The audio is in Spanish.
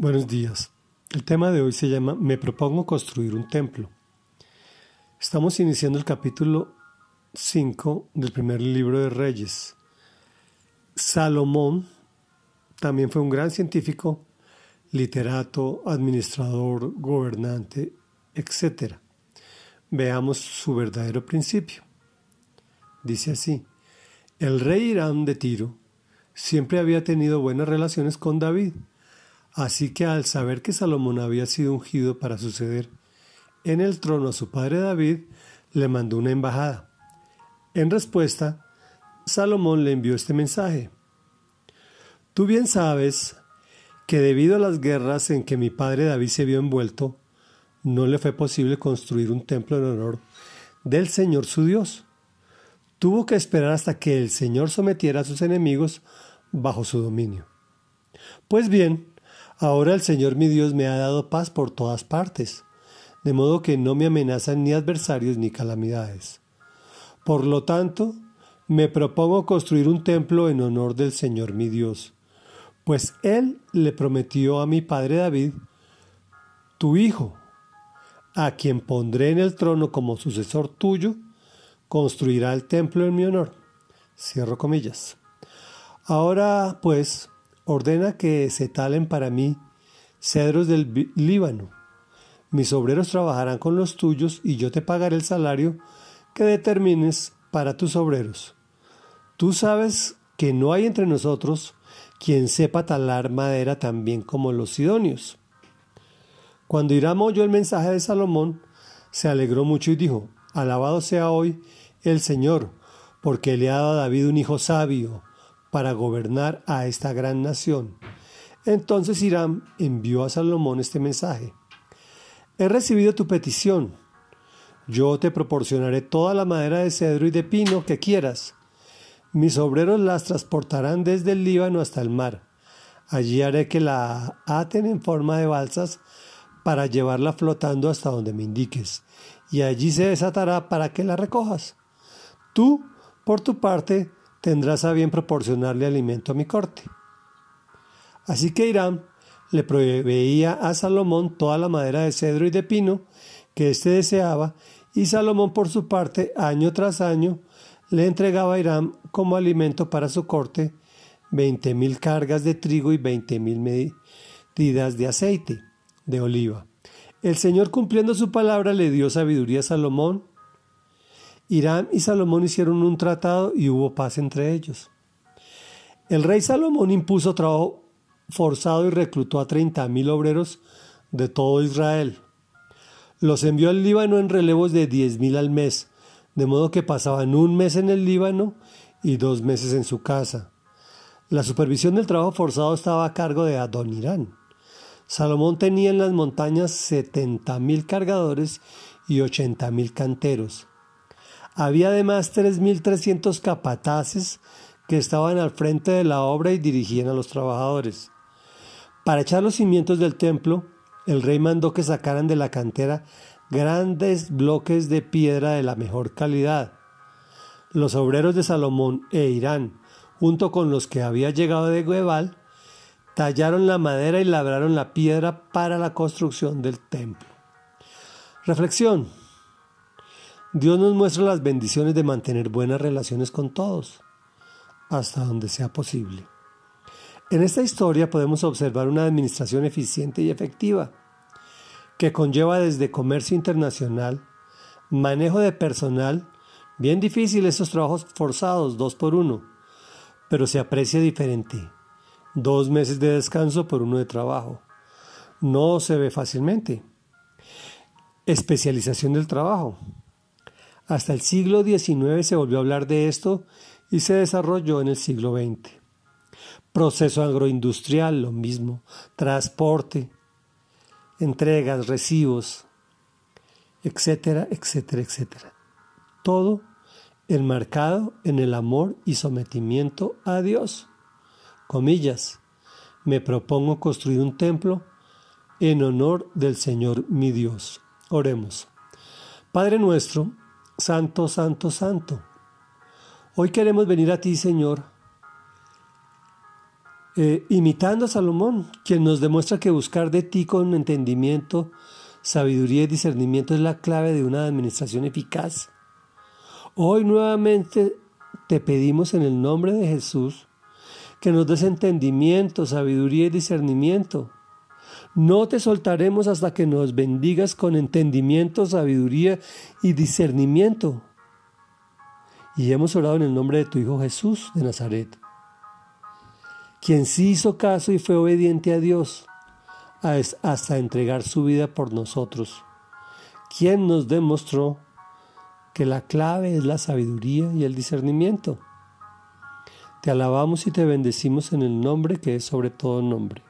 Buenos días. El tema de hoy se llama Me propongo construir un templo. Estamos iniciando el capítulo 5 del primer libro de Reyes. Salomón también fue un gran científico, literato, administrador, gobernante, etc. Veamos su verdadero principio. Dice así, el rey Irán de Tiro siempre había tenido buenas relaciones con David Así que al saber que Salomón había sido ungido para suceder en el trono a su padre David, le mandó una embajada. En respuesta, Salomón le envió este mensaje. Tú bien sabes que debido a las guerras en que mi padre David se vio envuelto, no le fue posible construir un templo en honor del Señor su Dios. Tuvo que esperar hasta que el Señor sometiera a sus enemigos bajo su dominio. Pues bien, Ahora el Señor mi Dios me ha dado paz por todas partes, de modo que no me amenazan ni adversarios ni calamidades. Por lo tanto, me propongo construir un templo en honor del Señor mi Dios, pues Él le prometió a mi padre David, tu hijo, a quien pondré en el trono como sucesor tuyo, construirá el templo en mi honor. Cierro comillas. Ahora, pues, ordena que se talen para mí cedros del Líbano. Mis obreros trabajarán con los tuyos y yo te pagaré el salario que determines para tus obreros. Tú sabes que no hay entre nosotros quien sepa talar madera tan bien como los sidonios. Cuando Hiram oyó el mensaje de Salomón, se alegró mucho y dijo, Alabado sea hoy el Señor, porque le ha dado a David un hijo sabio, para gobernar a esta gran nación. Entonces Hiram envió a Salomón este mensaje. He recibido tu petición. Yo te proporcionaré toda la madera de cedro y de pino que quieras. Mis obreros las transportarán desde el Líbano hasta el mar. Allí haré que la aten en forma de balsas para llevarla flotando hasta donde me indiques, y allí se desatará para que la recojas. Tú, por tu parte, tendrás a bien proporcionarle alimento a mi corte. Así que Irán le proveía a Salomón toda la madera de cedro y de pino que éste deseaba, y Salomón por su parte, año tras año, le entregaba a Irán como alimento para su corte veinte mil cargas de trigo y veinte mil medidas de aceite de oliva. El Señor cumpliendo su palabra le dio sabiduría a Salomón Irán y Salomón hicieron un tratado y hubo paz entre ellos. El rey Salomón impuso trabajo forzado y reclutó a treinta mil obreros de todo Israel. Los envió al Líbano en relevos de diez mil al mes, de modo que pasaban un mes en el Líbano y dos meses en su casa. La supervisión del trabajo forzado estaba a cargo de Adonirán. Salomón tenía en las montañas setenta mil cargadores y ochenta mil canteros. Había además 3.300 capataces que estaban al frente de la obra y dirigían a los trabajadores. Para echar los cimientos del templo, el rey mandó que sacaran de la cantera grandes bloques de piedra de la mejor calidad. Los obreros de Salomón e Irán, junto con los que había llegado de Guebal, tallaron la madera y labraron la piedra para la construcción del templo. Reflexión. Dios nos muestra las bendiciones de mantener buenas relaciones con todos, hasta donde sea posible. En esta historia podemos observar una administración eficiente y efectiva, que conlleva desde comercio internacional, manejo de personal, bien difícil esos trabajos forzados, dos por uno, pero se aprecia diferente. Dos meses de descanso por uno de trabajo. No se ve fácilmente. Especialización del trabajo. Hasta el siglo XIX se volvió a hablar de esto y se desarrolló en el siglo XX. Proceso agroindustrial, lo mismo. Transporte, entregas, recibos, etcétera, etcétera, etcétera. Todo enmarcado en el amor y sometimiento a Dios. Comillas, me propongo construir un templo en honor del Señor mi Dios. Oremos. Padre nuestro, Santo, Santo, Santo. Hoy queremos venir a ti, Señor, eh, imitando a Salomón, quien nos demuestra que buscar de ti con entendimiento, sabiduría y discernimiento es la clave de una administración eficaz. Hoy nuevamente te pedimos en el nombre de Jesús que nos des entendimiento, sabiduría y discernimiento. No te soltaremos hasta que nos bendigas con entendimiento, sabiduría y discernimiento. Y hemos orado en el nombre de tu Hijo Jesús de Nazaret, quien sí hizo caso y fue obediente a Dios hasta entregar su vida por nosotros, quien nos demostró que la clave es la sabiduría y el discernimiento. Te alabamos y te bendecimos en el nombre que es sobre todo nombre.